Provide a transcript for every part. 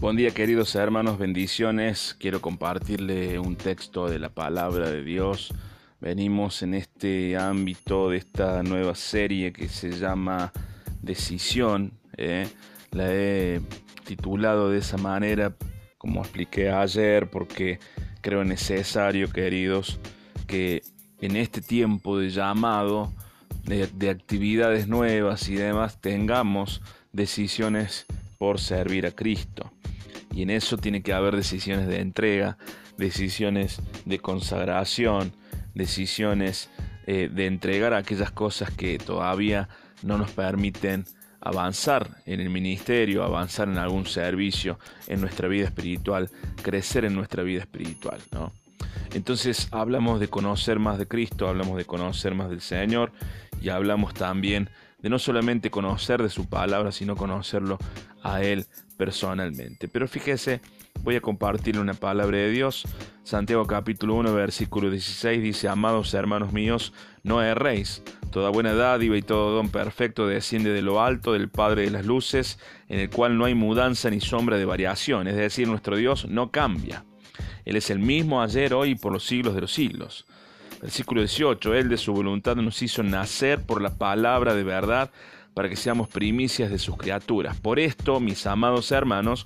Buen día queridos hermanos, bendiciones. Quiero compartirle un texto de la palabra de Dios. Venimos en este ámbito de esta nueva serie que se llama Decisión. ¿eh? La he titulado de esa manera, como expliqué ayer, porque creo necesario, queridos, que en este tiempo de llamado, de, de actividades nuevas y demás, tengamos decisiones por servir a Cristo. Y en eso tiene que haber decisiones de entrega, decisiones de consagración, decisiones eh, de entregar aquellas cosas que todavía no nos permiten avanzar en el ministerio, avanzar en algún servicio, en nuestra vida espiritual, crecer en nuestra vida espiritual. ¿no? Entonces hablamos de conocer más de Cristo, hablamos de conocer más del Señor y hablamos también de no solamente conocer de su palabra, sino conocerlo a Él personalmente. Pero fíjese, voy a compartir una palabra de Dios. Santiago capítulo 1, versículo 16 dice, Amados hermanos míos, no erréis. Toda buena dádiva y todo don perfecto desciende de lo alto del Padre de las Luces, en el cual no hay mudanza ni sombra de variación. Es decir, nuestro Dios no cambia. Él es el mismo ayer, hoy y por los siglos de los siglos. Versículo 18, Él de su voluntad nos hizo nacer por la palabra de verdad para que seamos primicias de sus criaturas. Por esto, mis amados hermanos,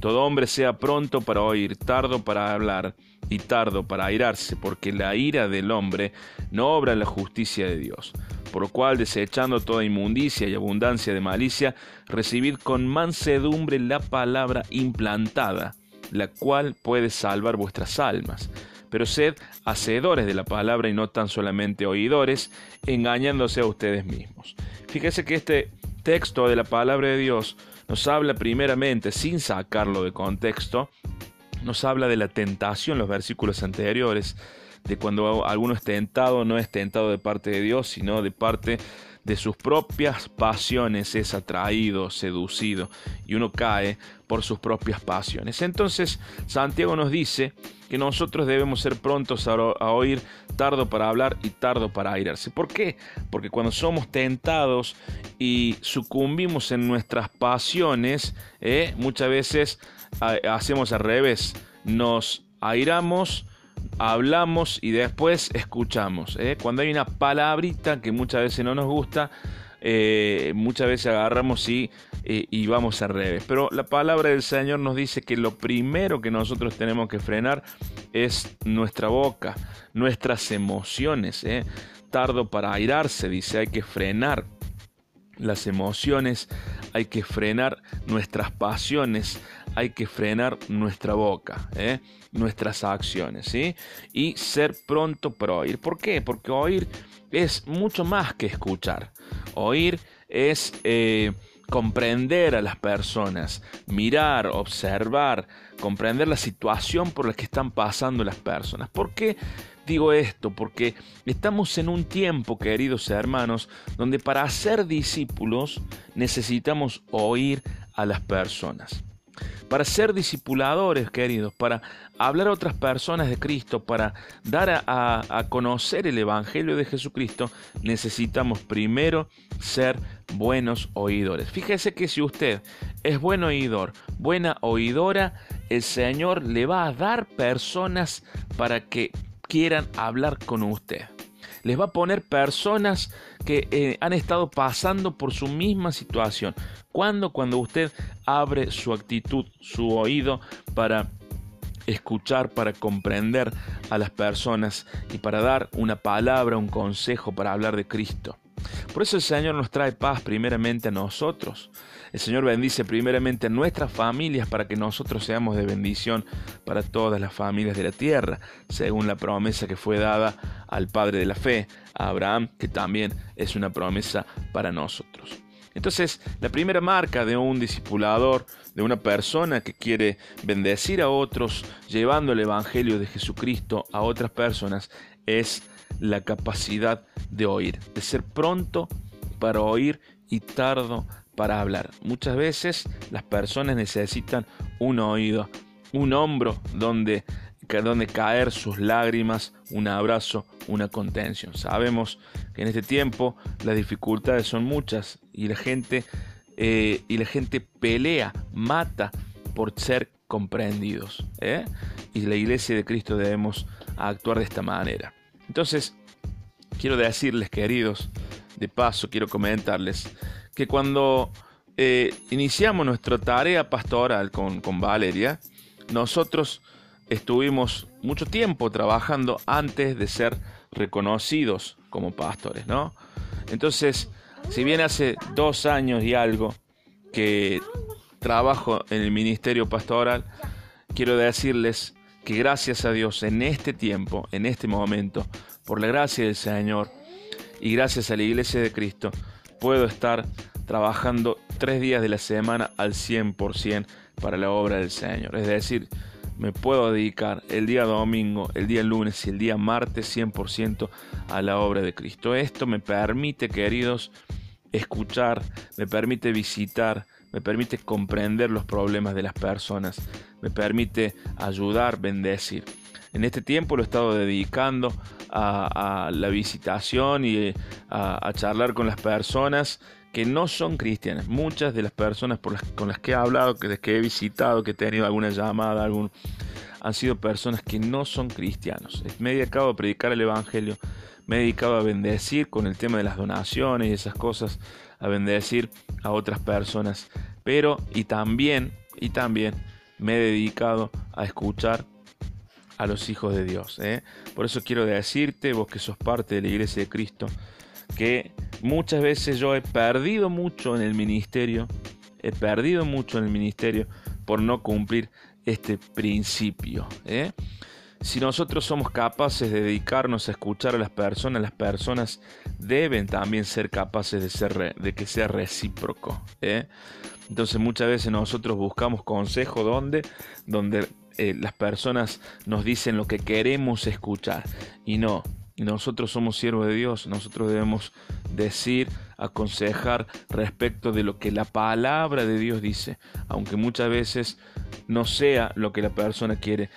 todo hombre sea pronto para oír, tardo para hablar y tardo para airarse, porque la ira del hombre no obra la justicia de Dios. Por lo cual, desechando toda inmundicia y abundancia de malicia, recibid con mansedumbre la palabra implantada, la cual puede salvar vuestras almas pero sed hacedores de la palabra y no tan solamente oidores, engañándose a ustedes mismos. Fíjese que este texto de la palabra de Dios nos habla primeramente, sin sacarlo de contexto, nos habla de la tentación, los versículos anteriores, de cuando alguno es tentado, no es tentado de parte de Dios, sino de parte de sus propias pasiones es atraído, seducido, y uno cae por sus propias pasiones. Entonces, Santiago nos dice que nosotros debemos ser prontos a, oír, tardo para hablar y tardo para airarse. ¿Por qué? Porque cuando somos tentados y sucumbimos en nuestras pasiones, eh, muchas veces hacemos al revés, nos airamos, hablamos y después escuchamos. ¿eh? Cuando hay una palabrita que muchas veces no nos gusta, eh, muchas veces agarramos y, eh, y, vamos al revés. Pero la palabra del Señor nos dice que lo primero que nosotros tenemos que frenar es nuestra boca, nuestras emociones. Tardo para airarse, dice, hay que frenar las emociones, hay que frenar nuestras pasiones, hay que frenar nuestra boca, ¿eh? nuestras acciones, ¿sí? Y ser pronto para oír. ¿Por qué? Porque oír es mucho más que escuchar. Oír es eh, comprender a las personas, mirar, observar, comprender la situación por la que están pasando las personas. ¿Por qué? Digo esto porque estamos en un tiempo, queridos hermanos, donde para ser discípulos necesitamos oír a las personas para ser discipuladores, queridos, para hablar a otras personas de Cristo, para dar a, conocer el Evangelio de Jesucristo, necesitamos primero ser buenos oidores. Fíjese que si usted es buen oidor, buena oidora, el Señor le va a dar personas para que quieran hablar con usted les va a poner personas que eh, han estado pasando por su misma situación. ¿Cuándo? Cuando usted abre su actitud, su oído para escuchar, para comprender a las personas y para dar una palabra, un consejo, para hablar de Cristo. Por eso el Señor nos trae paz primeramente a nosotros. El Señor bendice primeramente a nuestras familias para que nosotros seamos de bendición para todas las familias de la tierra, según la promesa que fue dada al Padre de la fe, a Abraham, que también es una promesa para nosotros. Entonces, la primera marca de un discipulador, de una persona que quiere bendecir a otros, llevando el Evangelio de Jesucristo a otras personas, es la capacidad de oír, de ser pronto para oír y tardo para hablar. Muchas veces las personas necesitan un oído, un hombro donde, donde caer sus lágrimas, un abrazo, una contención. Sabemos que en este tiempo las dificultades son muchas y la gente, eh, y la gente pelea, mata por ser comprendidos. ¿eh? Y la iglesia de Cristo debemos actuar de esta manera. Entonces, quiero decirles, queridos, de paso, quiero comentarles que cuando eh, iniciamos nuestra tarea pastoral con, con Valeria, nosotros estuvimos mucho tiempo trabajando antes de ser reconocidos como pastores, ¿no? Entonces, si bien hace dos años y algo que trabajo en el ministerio pastoral, quiero decirles que gracias a Dios en este tiempo, en este momento, por la gracia del Señor y gracias a la Iglesia de Cristo, puedo estar trabajando tres días de la semana al 100% para la obra del Señor. Es decir, me puedo dedicar el día domingo, el día lunes y el día martes 100% a la obra de Cristo. Esto me permite, queridos, escuchar, me permite visitar, me permite comprender los problemas de las personas, me permite ayudar, bendecir. En este tiempo lo he estado dedicando a, la visitación y eh, a, charlar con las personas que no son cristianas. Muchas de las personas con las que he hablado, que, que he visitado, que he tenido alguna llamada, algún, han sido personas que no son cristianos. Me he dedicado a predicar el Evangelio, me he dedicado a bendecir con el tema de las donaciones y esas cosas, a bendecir a otras personas. Pero, y también, y también me he dedicado a escuchar a los hijos de Dios. ¿eh? Por eso quiero decirte, vos que sos parte de la iglesia de Cristo, que muchas veces yo he perdido mucho en el ministerio, he perdido mucho en el ministerio por no cumplir este principio. ¿eh? Si nosotros somos capaces de dedicarnos a escuchar a las personas, las personas deben también ser capaces de, ser, de que sea recíproco. ¿eh? Entonces muchas veces nosotros buscamos consejo donde, donde eh, las personas nos dicen lo que queremos escuchar y no, nosotros somos siervos de Dios, nosotros debemos decir, aconsejar respecto de lo que la palabra de Dios dice, aunque muchas veces no sea lo que la persona quiere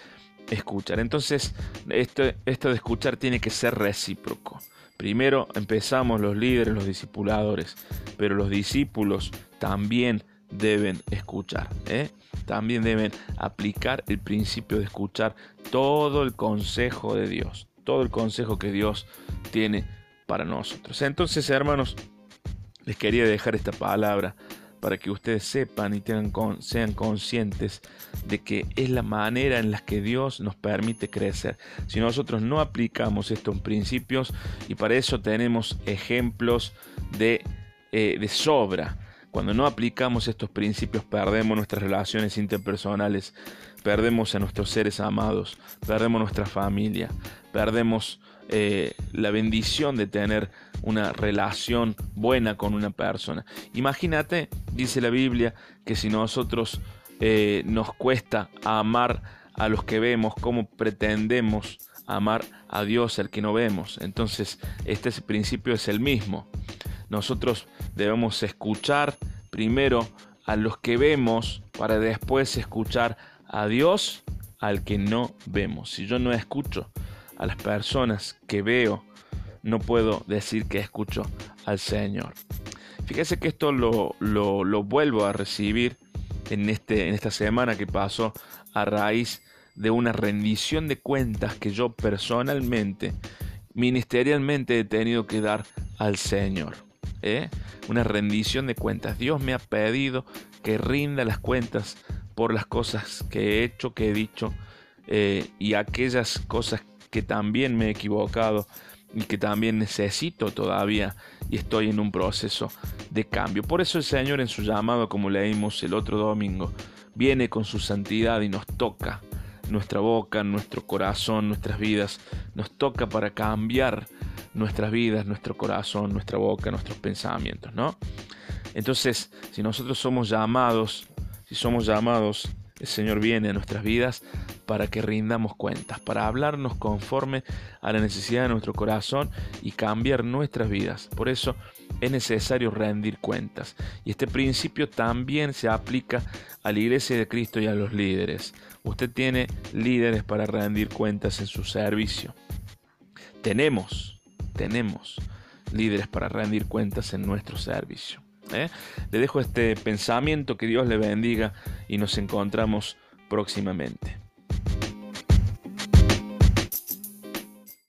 escuchar. Entonces, esto, esto de escuchar tiene que ser recíproco. Primero empezamos los líderes, los discipuladores, pero los discípulos también deben escuchar, ¿eh? también deben aplicar el principio de escuchar todo el consejo de Dios todo el consejo que Dios tiene para nosotros. Entonces, hermanos, les quería dejar esta palabra para que ustedes sepan y sean conscientes de que es la manera en la que Dios nos permite crecer. Si nosotros no aplicamos estos principios, y para eso tenemos ejemplos de, eh, de sobra, cuando no aplicamos estos principios perdemos nuestras relaciones interpersonales, perdemos a nuestros seres amados, perdemos nuestra familia, perdemos eh, la bendición de tener una relación buena con una persona. Imagínate, dice la Biblia, que si nosotros eh, nos cuesta amar a los que vemos, ¿cómo pretendemos amar a Dios al que no vemos? Entonces, este principio es el mismo. Nosotros debemos escuchar primero a los que vemos para después escuchar a Dios al que no vemos. Si yo no escucho a las personas que veo, no puedo decir que escucho al Señor. Fíjese que esto lo, lo, vuelvo a recibir en, este, en esta semana que pasó a raíz de una rendición de cuentas que yo personalmente, ministerialmente he tenido que dar al Señor. ¿eh? una rendición de cuentas. Dios me ha pedido que rinda las cuentas por las cosas que he hecho, que he dicho eh, y aquellas cosas que también me he equivocado y que también necesito todavía y estoy en un proceso de cambio. Por eso el Señor en su llamado, como leímos el otro domingo, viene con su santidad y nos toca nuestra boca, nuestro corazón, nuestras vidas, nos toca para cambiar nuestras vidas, nuestro corazón, nuestra boca, nuestros pensamientos, ¿no? Entonces, si nosotros somos llamados, si somos llamados, el Señor viene a nuestras vidas para que rindamos cuentas, para hablarnos conforme a la necesidad de nuestro corazón y cambiar nuestras vidas. Por eso es necesario rendir cuentas. Y este principio también se aplica a la iglesia de Cristo y a los líderes. Usted tiene líderes para rendir cuentas en su servicio. Tenemos tenemos líderes para rendir cuentas en nuestro servicio. ¿Eh? Le dejo este pensamiento, que Dios le bendiga y nos encontramos próximamente.